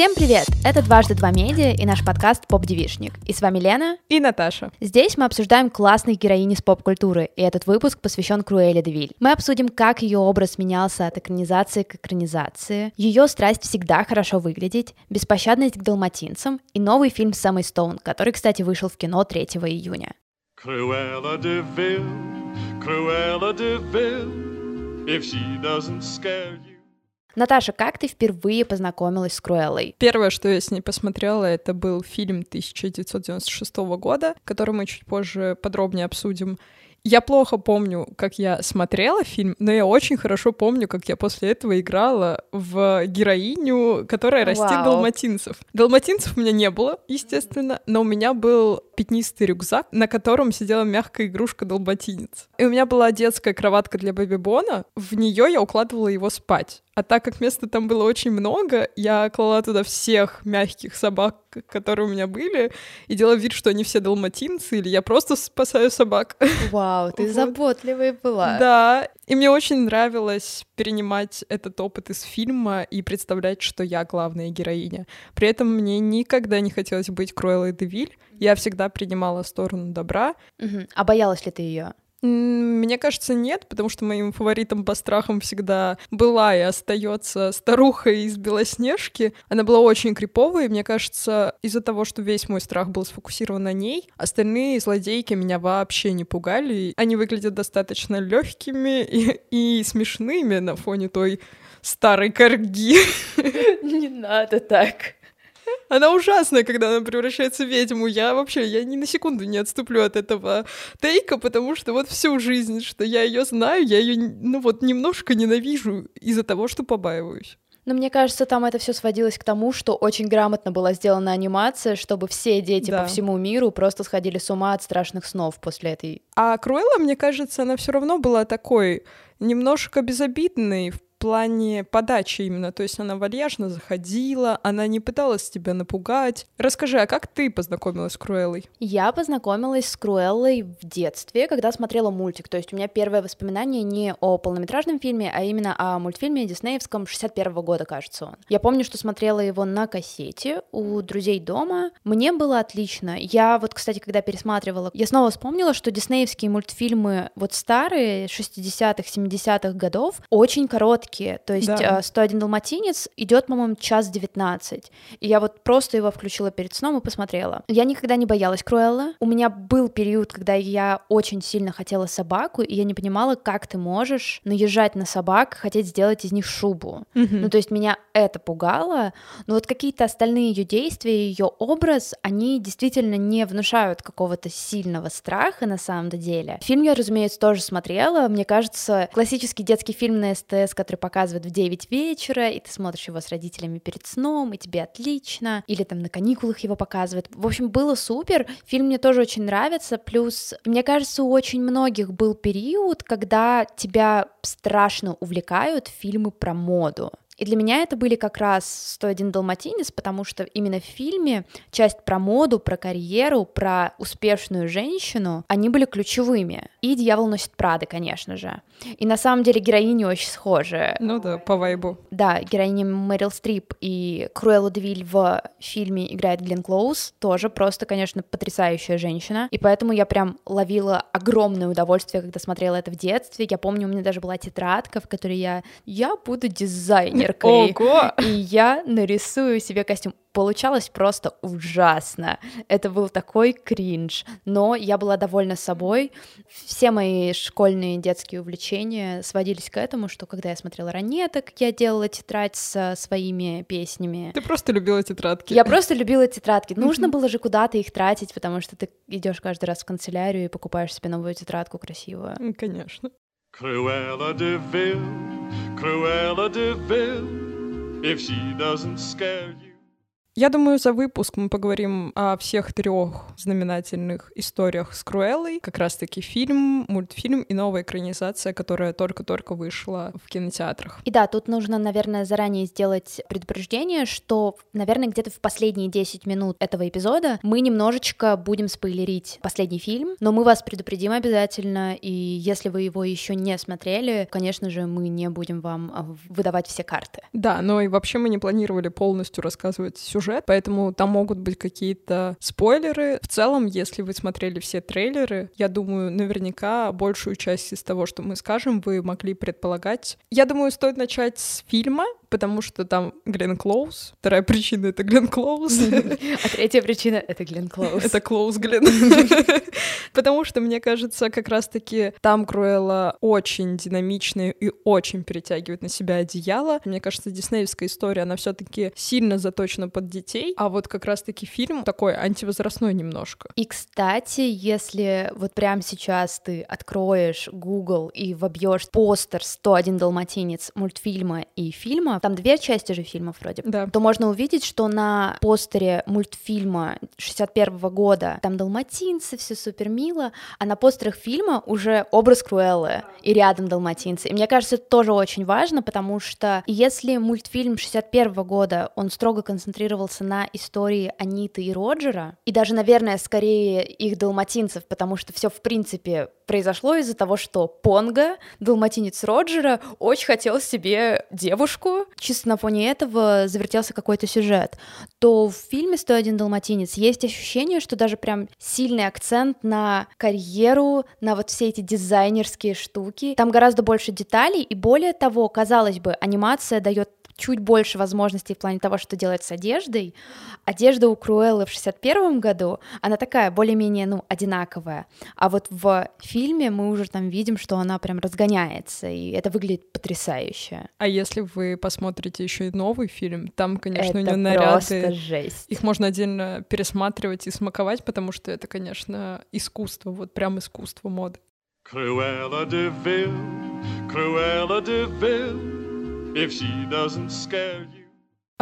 Всем привет! Это «Дважды два медиа» и наш подкаст «Поп-девишник». И с вами Лена и Наташа. Здесь мы обсуждаем классных героинь из поп-культуры, и этот выпуск посвящен Круэлле Девиль. Мы обсудим, как ее образ менялся от экранизации к экранизации, ее страсть всегда хорошо выглядеть, беспощадность к далматинцам и новый фильм с Эммой Стоун, который, кстати, вышел в кино 3 июня. Cruella de Vil, Cruella de Vil, if she doesn't scare you. Наташа, как ты впервые познакомилась с Круэллой? Первое, что я с ней посмотрела, это был фильм 1996 года, который мы чуть позже подробнее обсудим. Я плохо помню, как я смотрела фильм, но я очень хорошо помню, как я после этого играла в героиню, которая растит Вау. далматинцев. Далматинцев у меня не было, естественно, но у меня был пятнистый рюкзак, на котором сидела мягкая игрушка долботинец. И у меня была детская кроватка для бэби-бона, в нее я укладывала его спать. А так как места там было очень много, я клала туда всех мягких собак, которые у меня были, и делала вид, что они все далматинцы, или я просто спасаю собак. Вау, ты вот. заботливая была. Да, и мне очень нравилось перенимать этот опыт из фильма и представлять, что я главная героиня. При этом мне никогда не хотелось быть Круэллой Девиль. Я всегда принимала сторону добра. Угу. А боялась ли ты ее? Мне кажется, нет, потому что моим фаворитом по страхам всегда была и остается старуха из Белоснежки. Она была очень криповой, и мне кажется, из-за того, что весь мой страх был сфокусирован на ней, остальные злодейки меня вообще не пугали. Они выглядят достаточно легкими и, и смешными на фоне той старой корги. Не надо так. Она ужасная, когда она превращается в ведьму. Я вообще, я ни на секунду не отступлю от этого тейка, потому что вот всю жизнь, что я ее знаю, я ее, ну вот, немножко ненавижу из-за того, что побаиваюсь. Но мне кажется, там это все сводилось к тому, что очень грамотно была сделана анимация, чтобы все дети да. по всему миру просто сходили с ума от страшных снов после этой. А Круэлла, мне кажется, она все равно была такой немножко безобидной в плане подачи именно, то есть она вальяжно заходила, она не пыталась тебя напугать. Расскажи, а как ты познакомилась с Круэллой? Я познакомилась с Круэллой в детстве, когда смотрела мультик, то есть у меня первое воспоминание не о полнометражном фильме, а именно о мультфильме диснеевском 61 -го года, кажется он. Я помню, что смотрела его на кассете у друзей дома, мне было отлично. Я вот, кстати, когда пересматривала, я снова вспомнила, что диснеевские мультфильмы вот старые, 60-х, 70-х годов, очень короткие, короткие. То есть да. 101 э, далматинец идет, по-моему, час 19. И я вот просто его включила перед сном и посмотрела. Я никогда не боялась Круэлла. У меня был период, когда я очень сильно хотела собаку, и я не понимала, как ты можешь наезжать на собак, хотеть сделать из них шубу. Угу. Ну, то есть меня это пугало, но вот какие-то остальные ее действия, ее образ, они действительно не внушают какого-то сильного страха на самом деле. Фильм я, разумеется, тоже смотрела. Мне кажется, классический детский фильм на СТС, который показывают в 9 вечера, и ты смотришь его с родителями перед сном, и тебе отлично, или там на каникулах его показывают. В общем, было супер, фильм мне тоже очень нравится, плюс, мне кажется, у очень многих был период, когда тебя страшно увлекают фильмы про моду. И для меня это были как раз «101 далматинец», потому что именно в фильме часть про моду, про карьеру, про успешную женщину, они были ключевыми. И «Дьявол носит Прады», конечно же. И на самом деле героини очень схожи. Ну да, по вайбу. Да, героини Мэрил Стрип и Круэлла Девиль в фильме играет Глен Клоуз, тоже просто, конечно, потрясающая женщина. И поэтому я прям ловила огромное удовольствие, когда смотрела это в детстве. Я помню, у меня даже была тетрадка, в которой я «Я буду дизайнер маркой. Ого! И я нарисую себе костюм. Получалось просто ужасно. Это был такой кринж. Но я была довольна собой. Все мои школьные детские увлечения сводились к этому, что когда я смотрела ранеток, я делала тетрадь со своими песнями. Ты просто любила тетрадки. Я просто любила тетрадки. Нужно было же куда-то их тратить, потому что ты идешь каждый раз в канцелярию и покупаешь себе новую тетрадку красивую. Конечно. Cruella de Vil, Cruella de Vil, if she doesn't scare you. Я думаю, за выпуск мы поговорим о всех трех знаменательных историях с Круэллой. Как раз-таки фильм, мультфильм и новая экранизация, которая только-только вышла в кинотеатрах. И да, тут нужно, наверное, заранее сделать предупреждение, что, наверное, где-то в последние 10 минут этого эпизода мы немножечко будем спойлерить последний фильм, но мы вас предупредим обязательно, и если вы его еще не смотрели, конечно же, мы не будем вам а, выдавать все карты. Да, но и вообще мы не планировали полностью рассказывать сюжет, поэтому там могут быть какие-то спойлеры. В целом, если вы смотрели все трейлеры, я думаю, наверняка большую часть из того, что мы скажем, вы могли предполагать. Я думаю, стоит начать с фильма, потому что там Глен Клоуз. Вторая причина — это Глен Клоуз. А третья причина — это Глен Клоуз. Это Клоуз Глен. Потому что, мне кажется, как раз-таки там Круэлла очень динамичная и очень перетягивает на себя одеяло. Мне кажется, диснеевская история, она все таки сильно заточена под детей, а вот как раз-таки фильм такой антивозрастной немножко. И, кстати, если вот прямо сейчас ты откроешь Google и вобьешь постер «101 далматинец» мультфильма и фильма, там две части же фильмов вроде, да. то можно увидеть, что на постере мультфильма 61 -го года там далматинцы, все супер мило, а на постерах фильма уже образ Круэллы и рядом далматинцы. И мне кажется, это тоже очень важно, потому что если мультфильм 61 -го года, он строго концентрировался на истории Аниты и Роджера, и даже, наверное, скорее их далматинцев, потому что все в принципе произошло из-за того, что Понга, далматинец Роджера, очень хотел себе девушку, чисто на фоне этого завертелся какой-то сюжет, то в фильме «101 далматинец» есть ощущение, что даже прям сильный акцент на карьеру, на вот все эти дизайнерские штуки. Там гораздо больше деталей, и более того, казалось бы, анимация дает чуть больше возможностей в плане того, что делать с одеждой. Одежда у Круэллы в 61 году, она такая более-менее, ну, одинаковая. А вот в фильме мы уже там видим, что она прям разгоняется, и это выглядит потрясающе. А если вы посмотрите еще и новый фильм, там, конечно, это у нее наряды... просто жесть. Их можно отдельно пересматривать и смаковать, потому что это, конечно, искусство, вот прям искусство моды. Cruella de Vil, Cruella de Vil, if she doesn't scare you.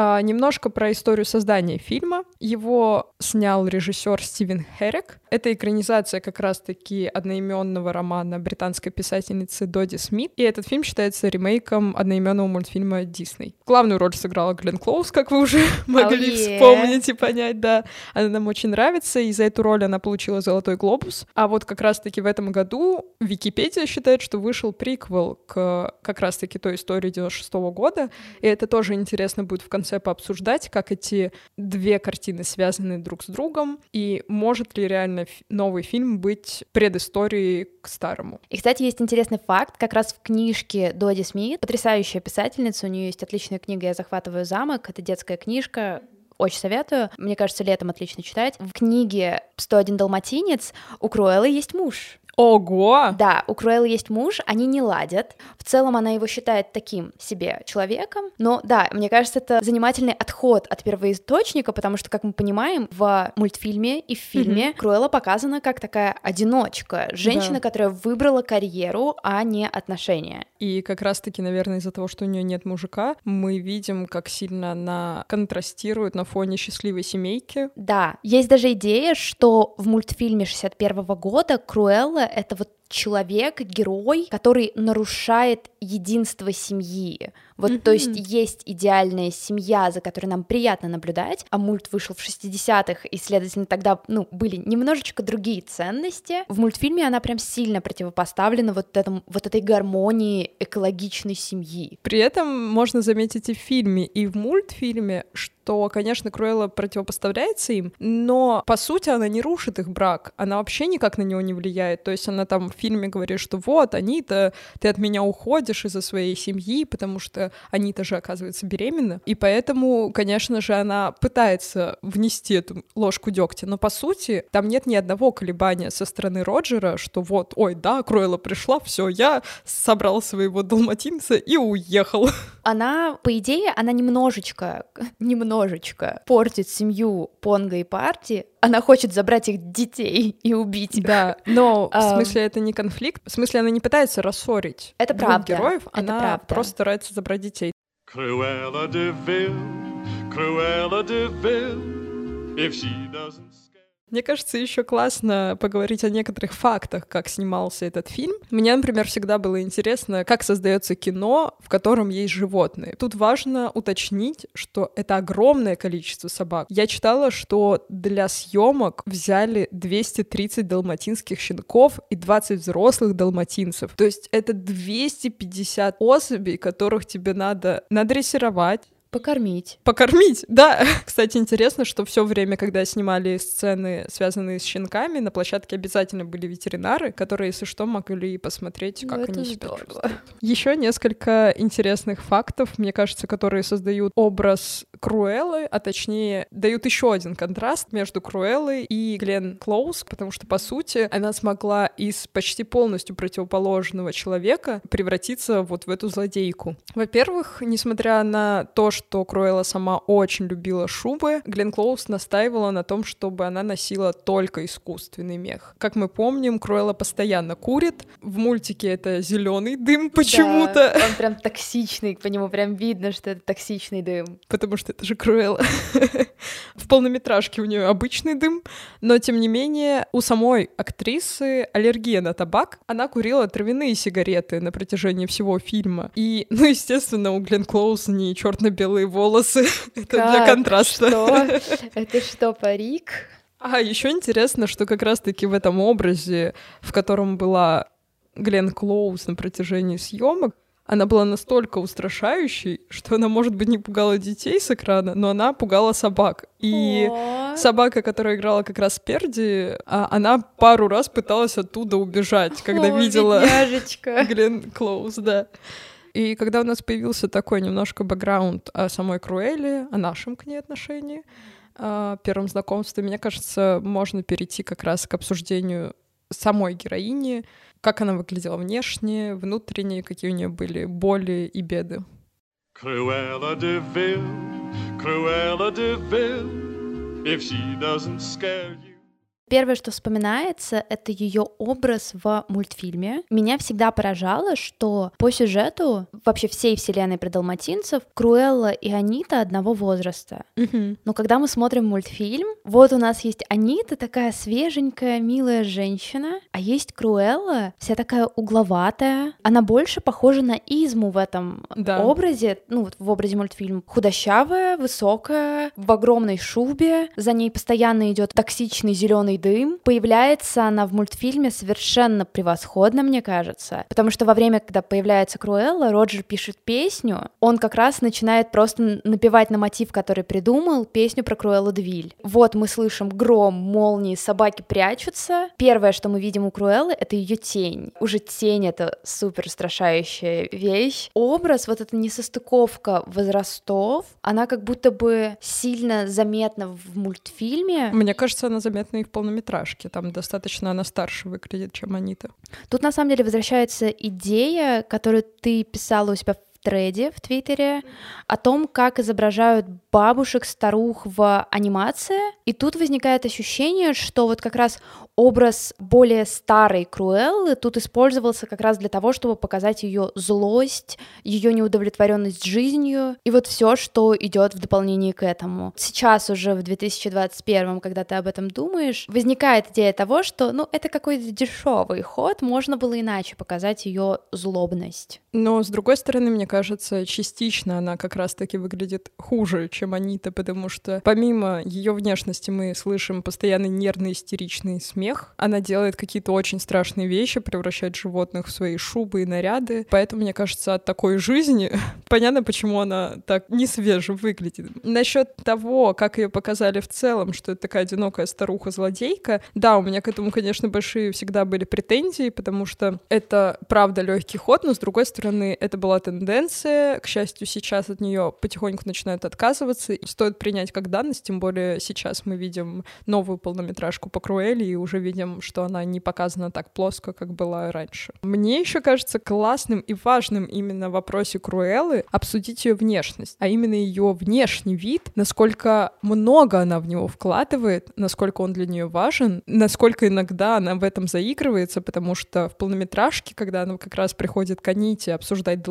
А, немножко про историю создания фильма. Его снял режиссер Стивен Херек. Это экранизация как раз-таки одноименного романа британской писательницы Доди Смит. И этот фильм считается ремейком одноименного мультфильма Дисней. Главную роль сыграла Глен Клоуз, как вы уже могли oh, yeah. вспомнить и понять, да. Она нам очень нравится, и за эту роль она получила «Золотой глобус». А вот как раз-таки в этом году Википедия считает, что вышел приквел к как раз-таки той истории 96 -го года, и это тоже интересно будет в конце конце пообсуждать, как эти две картины связаны друг с другом, и может ли реально новый фильм быть предысторией к старому. И, кстати, есть интересный факт, как раз в книжке Доди Смит, потрясающая писательница, у нее есть отличная книга «Я захватываю замок», это детская книжка, очень советую. Мне кажется, летом отлично читать. В книге «101 далматинец» у Круэллы есть муж. Ого! Да, у Круэллы есть муж, они не ладят. В целом она его считает таким себе человеком. Но да, мне кажется, это занимательный отход от первоисточника, потому что, как мы понимаем, в мультфильме и в фильме mm-hmm. Круэлла показана как такая одиночка, женщина, да. которая выбрала карьеру, а не отношения. И как раз-таки, наверное, из-за того, что у нее нет мужика, мы видим, как сильно она контрастирует на фоне счастливой семейки. Да, есть даже идея, что в мультфильме 61 года Круэлла это вот человек, герой, который нарушает единство семьи. Вот, mm-hmm. то есть есть идеальная семья, за которой нам приятно наблюдать, а мульт вышел в 60-х, и, следовательно, тогда, ну, были немножечко другие ценности. В мультфильме она прям сильно противопоставлена вот, этому, вот этой гармонии экологичной семьи. При этом можно заметить и в фильме, и в мультфильме, что, конечно, Круэлла противопоставляется им, но, по сути, она не рушит их брак, она вообще никак на него не влияет, то есть она там в фильме говорит, что вот, Анита, ты от меня уходишь из-за своей семьи, потому что Анита же оказывается беременна, и поэтому, конечно же, она пытается внести эту ложку дегтя, но по сути там нет ни одного колебания со стороны Роджера, что вот, ой, да, Кроэла пришла, все, я собрал своего далматинца и уехал. Она, по идее, она немножечко, немножечко портит семью Понга и Парти, она хочет забрать их детей и убить. Да, но в смысле это не конфликт, в смысле она не пытается рассорить это правда. героев, это она правда. просто старается забрать детей. Cruella de Vil, Cruella de Vil, if she doesn't мне кажется, еще классно поговорить о некоторых фактах, как снимался этот фильм. Мне, например, всегда было интересно, как создается кино, в котором есть животные. Тут важно уточнить, что это огромное количество собак. Я читала, что для съемок взяли 230 далматинских щенков и 20 взрослых далматинцев. То есть это 250 особей, которых тебе надо надрессировать, Покормить. Покормить, да. Кстати, интересно, что все время, когда снимали сцены, связанные с щенками, на площадке обязательно были ветеринары, которые, если что, могли посмотреть, как ну, они себя здорово. чувствуют. Еще несколько интересных фактов, мне кажется, которые создают образ Круэллы, а точнее дают еще один контраст между Круэллой и Глен Клоуз, потому что, по сути, она смогла из почти полностью противоположного человека превратиться вот в эту злодейку. Во-первых, несмотря на то, что Круэлла сама очень любила шубы, Глен Клоуз настаивала на том, чтобы она носила только искусственный мех. Как мы помним, Круэлла постоянно курит. В мультике это зеленый дым почему-то. Да, он прям токсичный, по нему прям видно, что это токсичный дым. Потому что это же Круэлла. В полнометражке у нее обычный дым, но тем не менее у самой актрисы аллергия на табак. Она курила травяные сигареты на протяжении всего фильма. И, ну, естественно, у Глен Клоуз не черно-белый белые волосы. Это как? для контраста. Что? Это что, парик? А, еще интересно, что как раз-таки в этом образе, в котором была Глен Клоуз на протяжении съемок, она была настолько устрашающей, что она, может быть, не пугала детей с экрана, но она пугала собак. И О-о-о. собака, которая играла как раз Перди, а, она пару раз пыталась оттуда убежать, когда О, видела. Глен Клоуз, да. И когда у нас появился такой немножко бэкграунд о самой Круэле, о нашем к ней отношении, о первом знакомстве, мне кажется, можно перейти как раз к обсуждению самой героини, как она выглядела внешне, внутренне, какие у нее были боли и беды. Cruella de Vil, Cruella de Vil, if she doesn't scare you. Первое, что вспоминается, это ее образ в мультфильме. Меня всегда поражало, что по сюжету вообще всей вселенной про далматинцев Круэлла и Анита одного возраста. Угу. Но когда мы смотрим мультфильм, вот у нас есть Анита, такая свеженькая, милая женщина, а есть Круэлла, вся такая угловатая. Она больше похожа на Изму в этом да. образе, ну вот в образе мультфильма. Худощавая, высокая, в огромной шубе, за ней постоянно идет токсичный зеленый дым. Появляется она в мультфильме совершенно превосходно, мне кажется, потому что во время, когда появляется Круэлла, Роджер пишет песню, он как раз начинает просто напевать на мотив, который придумал, песню про Круэллу Двиль. Вот мы слышим гром, молнии, собаки прячутся. Первое, что мы видим у Круэллы, это ее тень. Уже тень — это супер страшающая вещь. Образ, вот эта несостыковка возрастов, она как будто бы сильно заметна в мультфильме. Мне кажется, она заметна и в полном полнометражке. Там достаточно она старше выглядит, чем Анита. Тут на самом деле возвращается идея, которую ты писала у себя в треде в Твиттере о том, как изображают бабушек, старух в анимации. И тут возникает ощущение, что вот как раз образ более старой Круэллы тут использовался как раз для того, чтобы показать ее злость, ее неудовлетворенность жизнью и вот все, что идет в дополнение к этому. Сейчас уже в 2021, когда ты об этом думаешь, возникает идея того, что, ну, это какой-то дешевый ход, можно было иначе показать ее злобность. Но с другой стороны, мне кажется, частично она как раз-таки выглядит хуже, чем Анита, потому что помимо ее внешности мы слышим постоянно нервный истеричный смех. Она делает какие-то очень страшные вещи, превращает животных в свои шубы и наряды. Поэтому, мне кажется, от такой жизни понятно, почему она так не свеже выглядит. Насчет того, как ее показали в целом, что это такая одинокая старуха-злодейка, да, у меня к этому, конечно, большие всегда были претензии, потому что это правда легкий ход, но с другой стороны, это была тенденция. К счастью, сейчас от нее потихоньку начинают отказываться. И стоит принять как данность, тем более сейчас мы видим новую полнометражку по Круэлли, и уже видим, что она не показана так плоско, как была раньше. Мне еще кажется классным и важным именно в вопросе Круэллы обсудить ее внешность, а именно ее внешний вид, насколько много она в него вкладывает, насколько он для нее важен, насколько иногда она в этом заигрывается, потому что в полнометражке, когда она как раз приходит к Аните обсуждать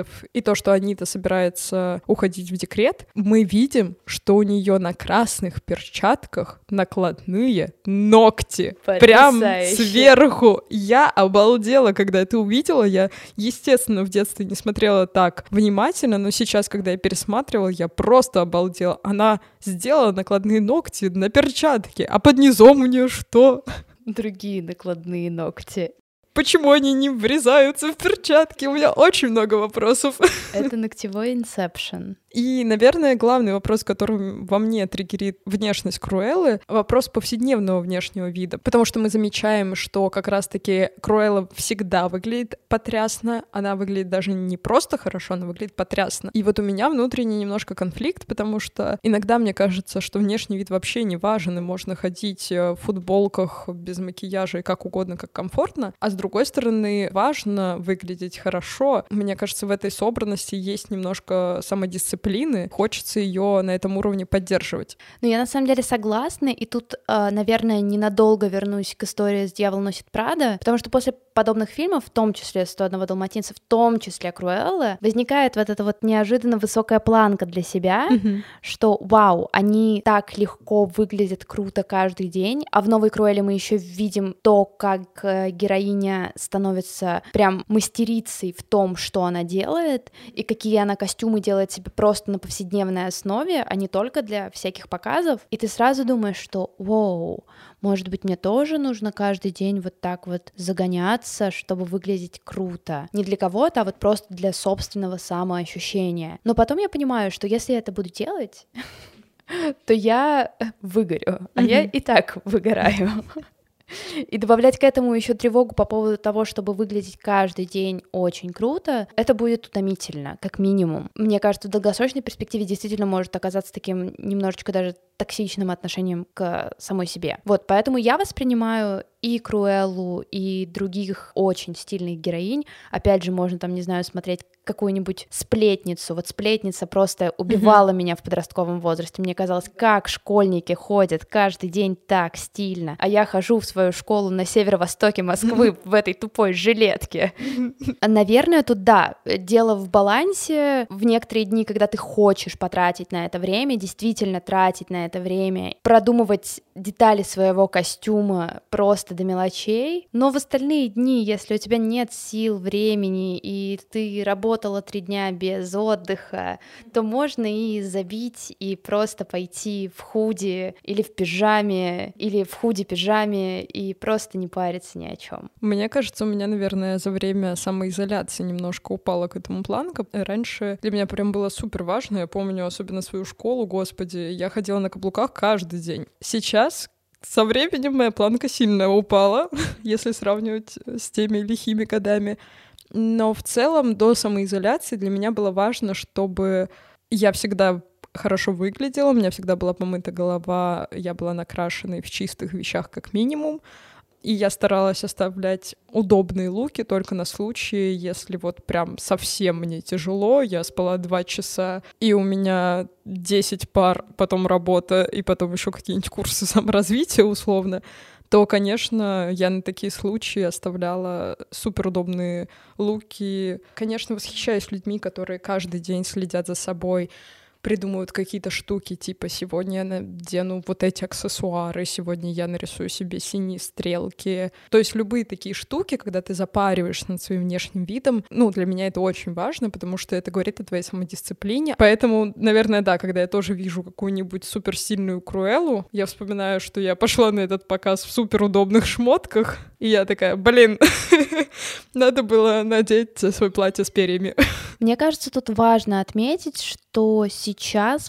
далматинцев и то, что Анита собирается уходить в декрет, мы видим, что у нее на красных перчатках накладные ногти. Потрясающе. Прям сверху. Я обалдела, когда это увидела. Я, естественно, в детстве не смотрела так внимательно, но сейчас, когда я пересматривала, я просто обалдела. Она сделала накладные ногти на перчатки, а под низом у нее что? Другие накладные ногти. Почему они не врезаются в перчатки? У меня очень много вопросов. Это ногтевой инсепшн. И, наверное, главный вопрос, который во мне триггерит внешность Круэллы, вопрос повседневного внешнего вида. Потому что мы замечаем, что как раз-таки Круэлла всегда выглядит потрясно, она выглядит даже не просто хорошо, она выглядит потрясно. И вот у меня внутренний немножко конфликт, потому что иногда мне кажется, что внешний вид вообще не важен, и можно ходить э, в футболках без макияжа и как угодно, как комфортно. А с другой стороны, важно выглядеть хорошо. Мне кажется, в этой собранности есть немножко самодисциплины дисциплины, хочется ее на этом уровне поддерживать. Ну, я на самом деле согласна, и тут, а, наверное, ненадолго вернусь к истории с «Дьявол носит Прада», потому что после подобных фильмов, в том числе «101 далматинца», в том числе «Круэлла», возникает вот эта вот неожиданно высокая планка для себя, mm-hmm. что, вау, они так легко выглядят круто каждый день, а в «Новой Круэлле» мы еще видим то, как э, героиня становится прям мастерицей в том, что она делает, и какие она костюмы делает себе просто на повседневной основе, а не только для всяких показов, и ты сразу думаешь, что, вау, может быть, мне тоже нужно каждый день вот так вот загоняться, чтобы выглядеть круто. Не для кого-то, а вот просто для собственного самоощущения. Но потом я понимаю, что если я это буду делать, то я выгорю, а я и так выгораю. И добавлять к этому еще тревогу по поводу того, чтобы выглядеть каждый день очень круто, это будет утомительно, как минимум. Мне кажется, в долгосрочной перспективе действительно может оказаться таким немножечко даже токсичным отношением к самой себе. Вот, поэтому я воспринимаю и Круэллу, и других очень стильных героинь. Опять же, можно там, не знаю, смотреть какую-нибудь сплетницу. Вот сплетница просто убивала mm-hmm. меня в подростковом возрасте. Мне казалось, как школьники ходят каждый день так стильно, а я хожу в свою школу на северо-востоке Москвы в этой тупой жилетке. Наверное, тут да, дело в балансе. В некоторые дни, когда ты хочешь потратить на это время, действительно тратить на это время, продумывать детали своего костюма просто до мелочей, но в остальные дни, если у тебя нет сил, времени, и ты работала три дня без отдыха, то можно и забить, и просто пойти в худи, или в пижаме, или в худи-пижаме, и просто не париться ни о чем. Мне кажется, у меня, наверное, за время самоизоляции немножко упала к этому планка. Раньше для меня прям было супер важно, я помню особенно свою школу, господи, я ходила на каблуках каждый день. Сейчас со временем моя планка сильно упала, если сравнивать с теми лихими годами. Но в целом до самоизоляции для меня было важно, чтобы я всегда хорошо выглядела, у меня всегда была помыта голова, я была накрашена в чистых вещах как минимум, и я старалась оставлять удобные луки только на случай, если вот прям совсем мне тяжело, я спала два часа, и у меня 10 пар, потом работа, и потом еще какие-нибудь курсы саморазвития условно, то, конечно, я на такие случаи оставляла суперудобные луки. Конечно, восхищаюсь людьми, которые каждый день следят за собой, придумывают какие-то штуки, типа сегодня я надену вот эти аксессуары, сегодня я нарисую себе синие стрелки. То есть любые такие штуки, когда ты запариваешься над своим внешним видом, ну, для меня это очень важно, потому что это говорит о твоей самодисциплине. Поэтому, наверное, да, когда я тоже вижу какую-нибудь суперсильную Круэллу, я вспоминаю, что я пошла на этот показ в суперудобных шмотках, и я такая, блин, надо было надеть свое платье с перьями. Мне кажется, тут важно отметить, что сейчас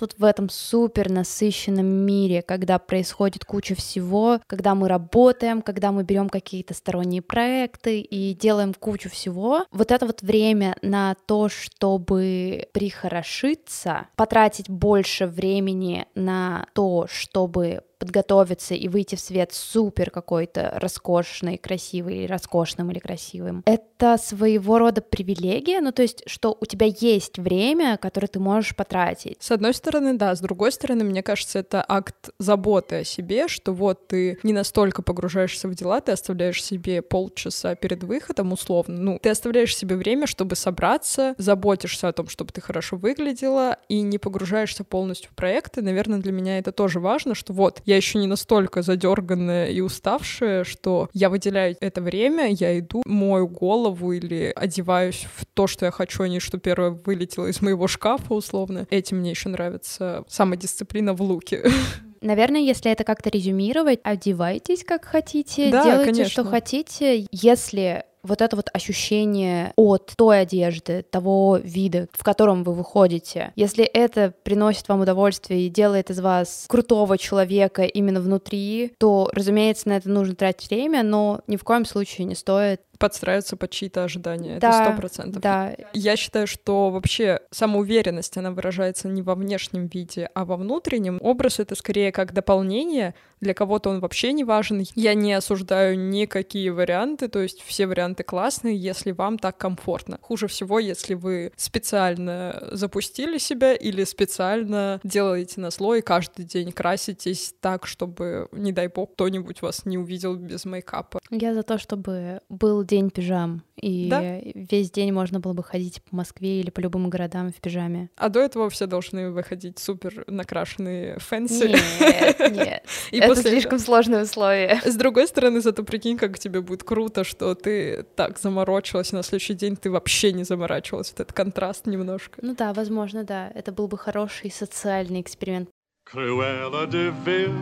вот в этом супер насыщенном мире, когда происходит куча всего, когда мы работаем, когда мы берем какие-то сторонние проекты и делаем кучу всего, вот это вот время на то, чтобы прихорошиться, потратить больше времени на то, чтобы подготовиться и выйти в свет супер какой-то роскошный, красивый, или роскошным или красивым. Это своего рода привилегия, ну то есть, что у тебя есть время, которое ты можешь потратить. С одной стороны, да, с другой стороны, мне кажется, это акт заботы о себе, что вот ты не настолько погружаешься в дела, ты оставляешь себе полчаса перед выходом, условно, ну, ты оставляешь себе время, чтобы собраться, заботишься о том, чтобы ты хорошо выглядела, и не погружаешься полностью в проекты. Наверное, для меня это тоже важно, что вот я еще не настолько задерганная и уставшая, что я выделяю это время, я иду, мою голову или одеваюсь в то, что я хочу, а не что первое вылетело из моего шкафа, условно. Этим мне еще нравится самодисциплина в луке. Наверное, если это как-то резюмировать, одевайтесь как хотите, Да, делайте, конечно. что хотите. Если вот это вот ощущение от той одежды, того вида, в котором вы выходите, если это приносит вам удовольствие и делает из вас крутого человека именно внутри, то, разумеется, на это нужно тратить время, но ни в коем случае не стоит. Подстраиваться под чьи-то ожидания. Да, это сто процентов. Да, Я считаю, что вообще самоуверенность, она выражается не во внешнем виде, а во внутреннем. Образ — это скорее как дополнение. Для кого-то он вообще не важен. Я не осуждаю никакие варианты, то есть все варианты классные, если вам так комфортно. Хуже всего, если вы специально запустили себя или специально делаете назло каждый день краситесь так, чтобы, не дай бог, кто-нибудь вас не увидел без мейкапа. я за то, чтобы был день пижам, и Да. весь день можно было бы ходить по Москве или по любым городам в пижаме. А до этого все должны выходить супер накрашенные fancy. Нет, нет. И это после слишком сложные условия. С другой стороны, зато прикинь, как тебе будет круто, что ты так заморочилась, и на следующий день ты вообще не заморачивалась. Вот этот контраст немножко. Ну да, возможно, да. Это был бы хороший социальный эксперимент. Cruella de Vil,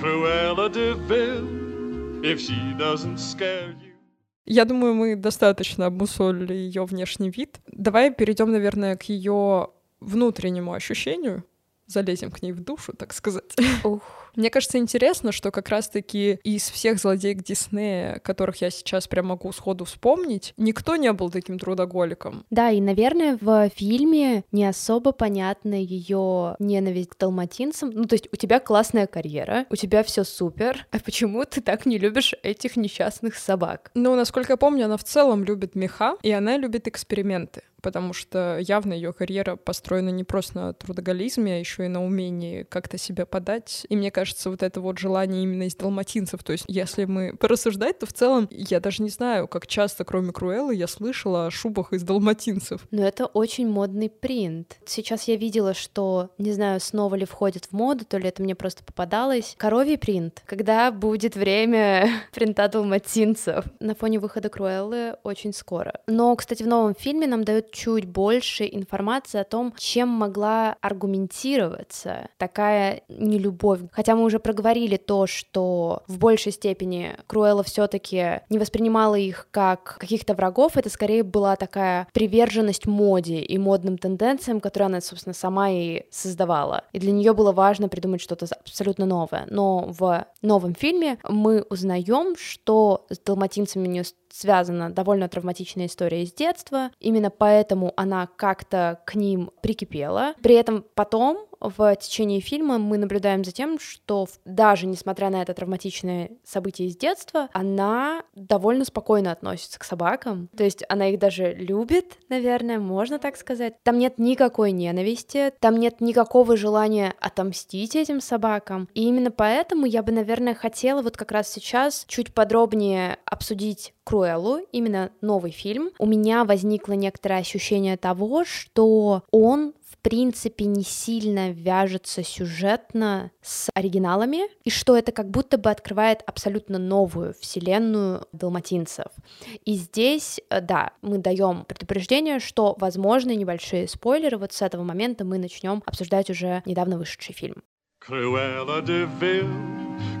Cruella de Vil, if she doesn't scare you. Я думаю, мы достаточно обмусолили ее внешний вид. Давай перейдем, наверное, к ее внутреннему ощущению. Залезем к ней в душу, так сказать. Ух. Мне кажется, интересно, что как раз-таки из всех злодеек Диснея, которых я сейчас прям могу сходу вспомнить, никто не был таким трудоголиком. Да, и, наверное, в фильме не особо понятна ее ненависть к далматинцам. Ну, то есть у тебя классная карьера, у тебя все супер, а почему ты так не любишь этих несчастных собак? Ну, насколько я помню, она в целом любит меха, и она любит эксперименты, потому что явно ее карьера построена не просто на трудоголизме, а еще и на умении как-то себя подать. И мне кажется, вот это вот желание именно из далматинцев. То есть, если мы порассуждать, то в целом я даже не знаю, как часто, кроме Круэллы, я слышала о шубах из далматинцев. Но это очень модный принт. Сейчас я видела, что, не знаю, снова ли входит в моду, то ли это мне просто попадалось. Коровий принт. Когда будет время принта далматинцев? На фоне выхода Круэллы очень скоро. Но, кстати, в новом фильме нам дают чуть больше информации о том, чем могла аргументироваться такая нелюбовь. Хотя мы уже проговорили то, что в большей степени Круэлла все-таки не воспринимала их как каких-то врагов, это скорее была такая приверженность моде и модным тенденциям, которые она, собственно, сама и создавала. И для нее было важно придумать что-то абсолютно новое. Но в новом фильме мы узнаем, что с далматинцами у нее связана довольно травматичная история из детства. Именно поэтому она как-то к ним прикипела. При этом потом в течение фильма мы наблюдаем за тем, что даже несмотря на это травматичное событие из детства, она довольно спокойно относится к собакам. То есть она их даже любит, наверное, можно так сказать. Там нет никакой ненависти, там нет никакого желания отомстить этим собакам. И именно поэтому я бы, наверное, хотела вот как раз сейчас чуть подробнее обсудить Круэллу, именно новый фильм. У меня возникло некоторое ощущение того, что он в принципе не сильно вяжется сюжетно с оригиналами, и что это как будто бы открывает абсолютно новую вселенную далматинцев. И здесь, э, да, мы даем предупреждение, что возможны небольшие спойлеры. Вот с этого момента мы начнем обсуждать уже недавно вышедший фильм. Cruella de Vil,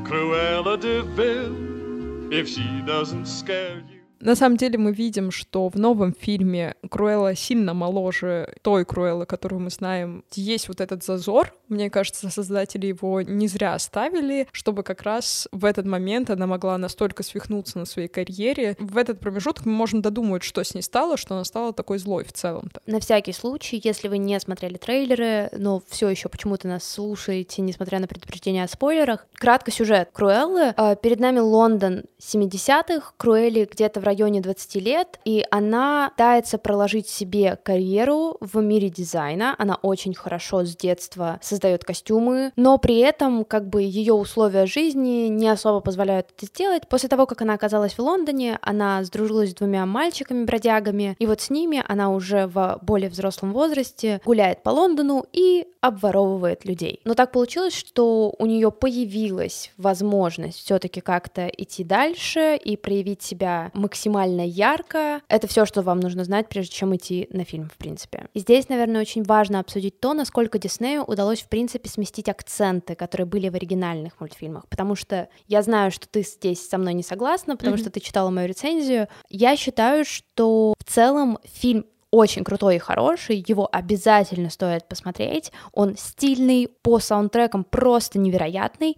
Cruella de Vil, if she doesn't scare you. На самом деле мы видим, что в новом фильме Круэлла сильно моложе той Круэллы, которую мы знаем. Есть вот этот зазор. Мне кажется, создатели его не зря оставили, чтобы как раз в этот момент она могла настолько свихнуться на своей карьере. В этот промежуток мы можем додумывать, что с ней стало, что она стала такой злой в целом-то. На всякий случай, если вы не смотрели трейлеры, но все еще почему-то нас слушаете, несмотря на предупреждение о спойлерах, кратко сюжет Круэллы. А, перед нами Лондон 70-х, Круэлли где-то в районе 20 лет, и она пытается проложить себе карьеру в мире дизайна. Она очень хорошо с детства создает костюмы, но при этом как бы ее условия жизни не особо позволяют это сделать. После того, как она оказалась в Лондоне, она сдружилась с двумя мальчиками-бродягами, и вот с ними она уже в более взрослом возрасте гуляет по Лондону и обворовывает людей. Но так получилось, что у нее появилась возможность все-таки как-то идти дальше и проявить себя максимально ярко. Это все, что вам нужно знать, прежде чем идти на фильм, в принципе. И здесь, наверное, очень важно обсудить то, насколько Диснею удалось, в принципе, сместить акценты, которые были в оригинальных мультфильмах. Потому что я знаю, что ты здесь со мной не согласна, потому mm-hmm. что ты читала мою рецензию. Я считаю, что в целом фильм очень крутой и хороший, его обязательно стоит посмотреть. Он стильный, по саундтрекам просто невероятный,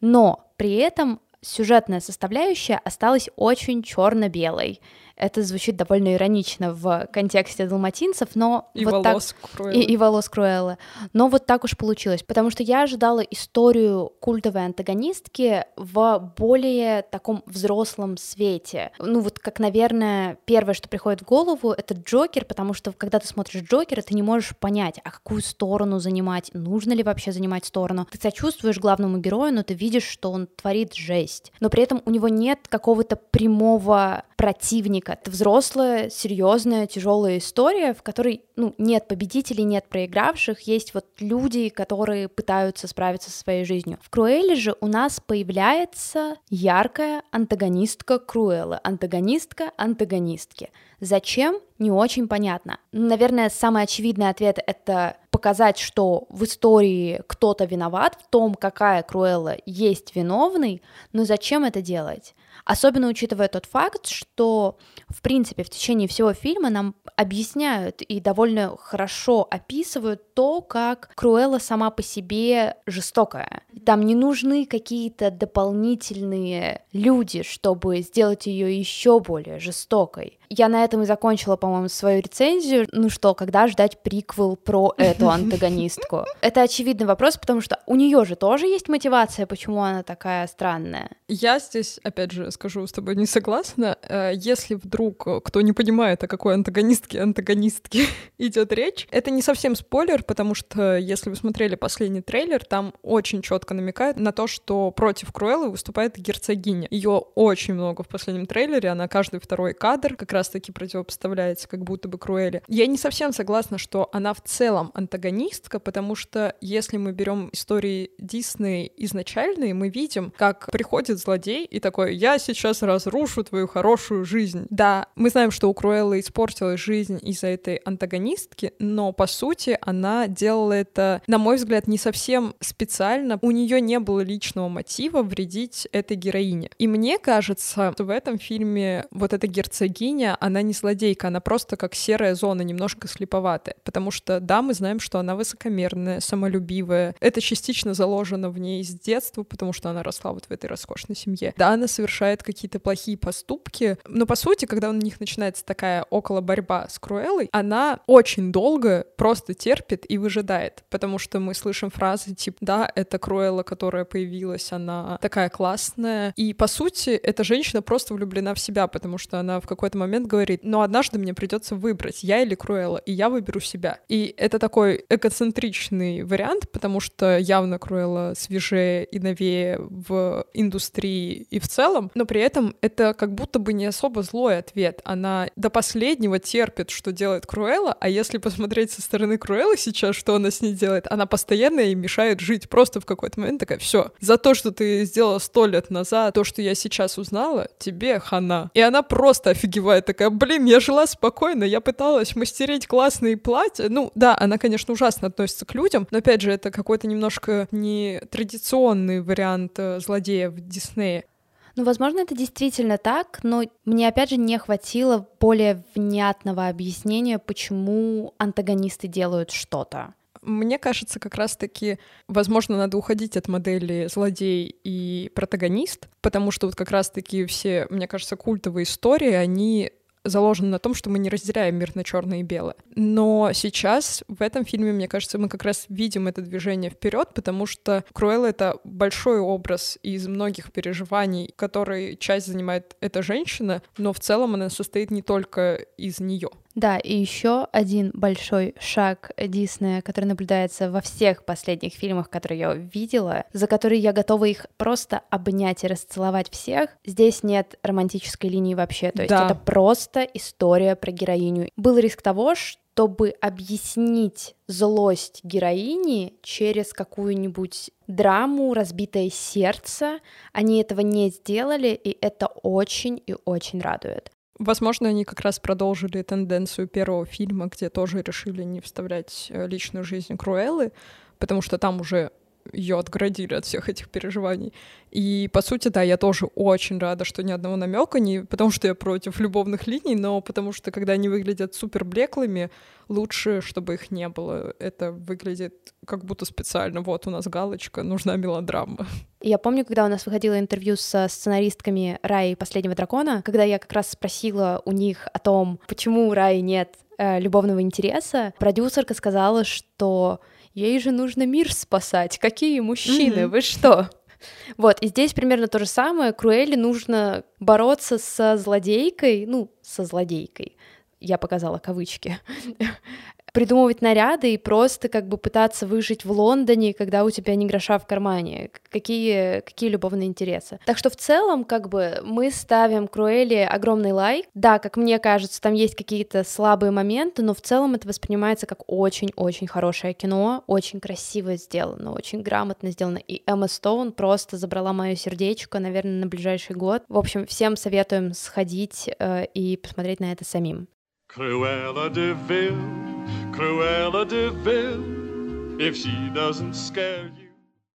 но при этом сюжетная составляющая осталась очень черно-белой. Это звучит довольно иронично в контексте далматинцев, но и вот волос так... Круэллы. И, и волос Круэллы. Но вот так уж получилось, потому что я ожидала историю культовой антагонистки в более таком взрослом свете. Ну вот как, наверное, первое, что приходит в голову, это Джокер, потому что когда ты смотришь Джокера, ты не можешь понять, а какую сторону занимать, нужно ли вообще занимать сторону. Ты сочувствуешь главному герою, но ты видишь, что он творит жесть. Но при этом у него нет какого-то прямого противника. Это взрослая, серьезная, тяжелая история, в которой ну, нет победителей, нет проигравших, есть вот люди, которые пытаются справиться со своей жизнью. В Круэле же у нас появляется яркая антагонистка Круэллы, антагонистка антагонистки. Зачем? Не очень понятно. Наверное, самый очевидный ответ — это показать, что в истории кто-то виноват, в том, какая Круэлла есть виновный, но зачем это делать? Особенно учитывая тот факт, что, в принципе, в течение всего фильма нам объясняют и довольно хорошо описывают то, как Круэлла сама по себе жестокая. Там не нужны какие-то дополнительные люди, чтобы сделать ее еще более жестокой. Я на этом и закончила, по-моему, свою рецензию. Ну что, когда ждать приквел про эту антагонистку? Это очевидный вопрос, потому что у нее же тоже есть мотивация, почему она такая странная. Я здесь, опять же, скажу, с тобой не согласна. Э, если вдруг кто не понимает, о какой антагонистке антагонистке идет речь, это не совсем спойлер, потому что если вы смотрели последний трейлер, там очень четко намекает на то, что против Круэллы выступает герцогиня. Ее очень много в последнем трейлере, она каждый второй кадр как раз-таки противопоставляется как будто бы Круэлле. Я не совсем согласна, что она в целом антагонистка, потому что если мы берем истории Дисней изначальные, мы видим, как приходит злодей и такой, я сейчас разрушу твою хорошую жизнь. Да, мы знаем, что у Круэллы испортилась жизнь из-за этой антагонистки, но по сути она делала это, на мой взгляд, не совсем специально. У нее не было личного мотива вредить этой героине. И мне кажется, что в этом фильме вот эта герцогиня, она не злодейка, она просто как серая зона, немножко слеповатая. Потому что, да, мы знаем, что она высокомерная, самолюбивая. Это частично заложено в ней с детства, потому что она росла вот в этой роскошной семье. Да, она совершает какие-то плохие поступки, но по сути, когда у них начинается такая около борьба с Круэллой, она очень долго просто терпит и выжидает, потому что мы слышим фразы типа «да, это Круэлла, которая появилась, она такая классная». И по сути, эта женщина просто влюблена в себя, потому что она в какой-то момент говорит «но однажды мне придется выбрать, я или Круэлла, и я выберу себя». И это такой эгоцентричный вариант, потому что явно Круэлла свежее и новее в индустрии и в целом, но при этом это как будто бы не особо злой ответ. Она до последнего терпит, что делает Круэлла, а если посмотреть со стороны Круэллы сейчас, что она с ней делает, она постоянно ей мешает жить. Просто в какой-то момент такая, все, за то, что ты сделала сто лет назад, то, что я сейчас узнала, тебе хана. И она просто офигевает, такая, блин, я жила спокойно, я пыталась мастерить классные платья. Ну, да, она, конечно, ужасно относится к людям, но, опять же, это какой-то немножко не традиционный вариант э, злодея в Диснее. Ну, возможно, это действительно так, но мне, опять же, не хватило более внятного объяснения, почему антагонисты делают что-то. Мне кажется, как раз-таки, возможно, надо уходить от модели злодей и протагонист, потому что вот как раз-таки все, мне кажется, культовые истории, они заложено на том, что мы не разделяем мир на черное и белое. Но сейчас в этом фильме, мне кажется, мы как раз видим это движение вперед, потому что Круэлла — это большой образ из многих переживаний, который часть занимает эта женщина, но в целом она состоит не только из нее. Да, и еще один большой шаг Диснея, который наблюдается во всех последних фильмах, которые я видела, за которые я готова их просто обнять и расцеловать всех. Здесь нет романтической линии вообще, то есть да. это просто история про героиню. Был риск того, чтобы объяснить злость героини через какую-нибудь драму, разбитое сердце. Они этого не сделали, и это очень и очень радует. Возможно, они как раз продолжили тенденцию первого фильма, где тоже решили не вставлять э, личную жизнь Круэллы, потому что там уже ее отгородили от всех этих переживаний. И, по сути, да, я тоже очень рада, что ни одного намека, не потому что я против любовных линий, но потому что, когда они выглядят супер блеклыми, лучше, чтобы их не было. Это выглядит как будто специально. Вот у нас галочка, нужна мелодрама. Я помню, когда у нас выходило интервью со сценаристками Раи «Последнего дракона», когда я как раз спросила у них о том, почему у Раи нет э, любовного интереса, продюсерка сказала, что ей же нужно мир спасать. Какие мужчины, mm-hmm. вы что? Вот, и здесь примерно то же самое. Круэлли нужно бороться со злодейкой, ну, со злодейкой, я показала кавычки, придумывать наряды и просто как бы пытаться выжить в Лондоне, когда у тебя не гроша в кармане. Какие, какие любовные интересы. Так что в целом как бы мы ставим Круэлли огромный лайк. Да, как мне кажется, там есть какие-то слабые моменты, но в целом это воспринимается как очень-очень хорошее кино, очень красиво сделано, очень грамотно сделано. И Эмма Стоун просто забрала мое сердечко, наверное, на ближайший год. В общем, всем советуем сходить э, и посмотреть на это самим. Cruella de Vil, Cruella de Vil, if she doesn't scare you.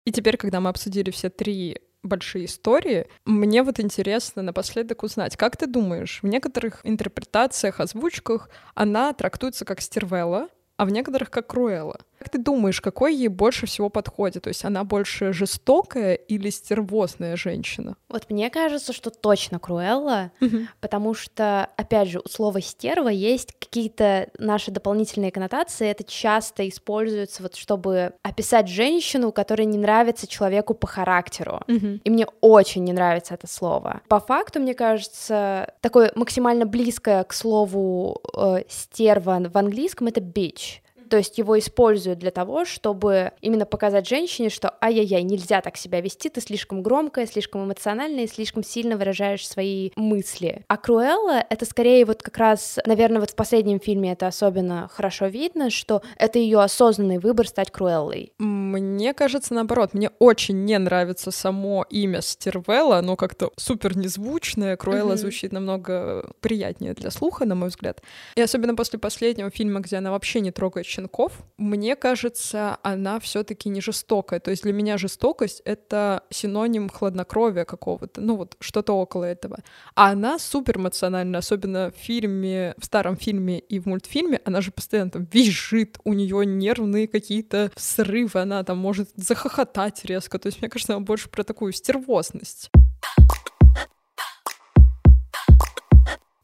И теперь, когда мы обсудили все три большие истории. Мне вот интересно напоследок узнать, как ты думаешь, в некоторых интерпретациях, озвучках она трактуется как стервелла, а в некоторых как Круэлла. Как ты думаешь, какой ей больше всего подходит? То есть она больше жестокая или стервозная женщина? Вот мне кажется, что точно Круэлла, потому что, опять же, у слова стерва есть какие-то наши дополнительные коннотации. Это часто используется вот, чтобы описать женщину, которая не нравится человеку по характеру. И мне очень не нравится это слово. По факту, мне кажется, такое максимально близкое к слову э, стерва в английском это bitch. То есть его используют для того, чтобы именно показать женщине, что ай-яй-яй, нельзя так себя вести, ты слишком громкая, слишком эмоциональная слишком сильно выражаешь свои мысли. А Круэлла — это скорее вот как раз, наверное, вот в последнем фильме это особенно хорошо видно, что это ее осознанный выбор стать Круэллой. Мне кажется, наоборот, мне очень не нравится само имя Стервелла, оно как-то супер незвучное, Круэлла mm-hmm. звучит намного приятнее для слуха, на мой взгляд. И особенно после последнего фильма, где она вообще не трогает щенков, мне кажется, она все-таки не жестокая. То есть для меня жестокость — это синоним хладнокровия какого-то, ну вот что-то около этого. А она супер эмоциональна, особенно в фильме, в старом фильме и в мультфильме, она же постоянно там визжит, у нее нервные какие-то срывы, она там может захохотать резко. То есть мне кажется, она больше про такую стервозность.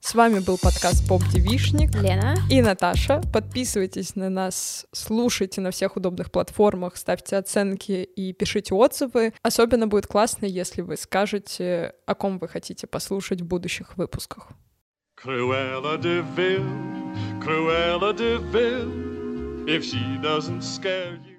С вами был подкаст Поп Девишник. Лена. И Наташа. Подписывайтесь на нас, слушайте на всех удобных платформах, ставьте оценки и пишите отзывы. Особенно будет классно, если вы скажете, о ком вы хотите послушать в будущих выпусках. Cruella de Vil, Cruella de Vil, if she doesn't scare you.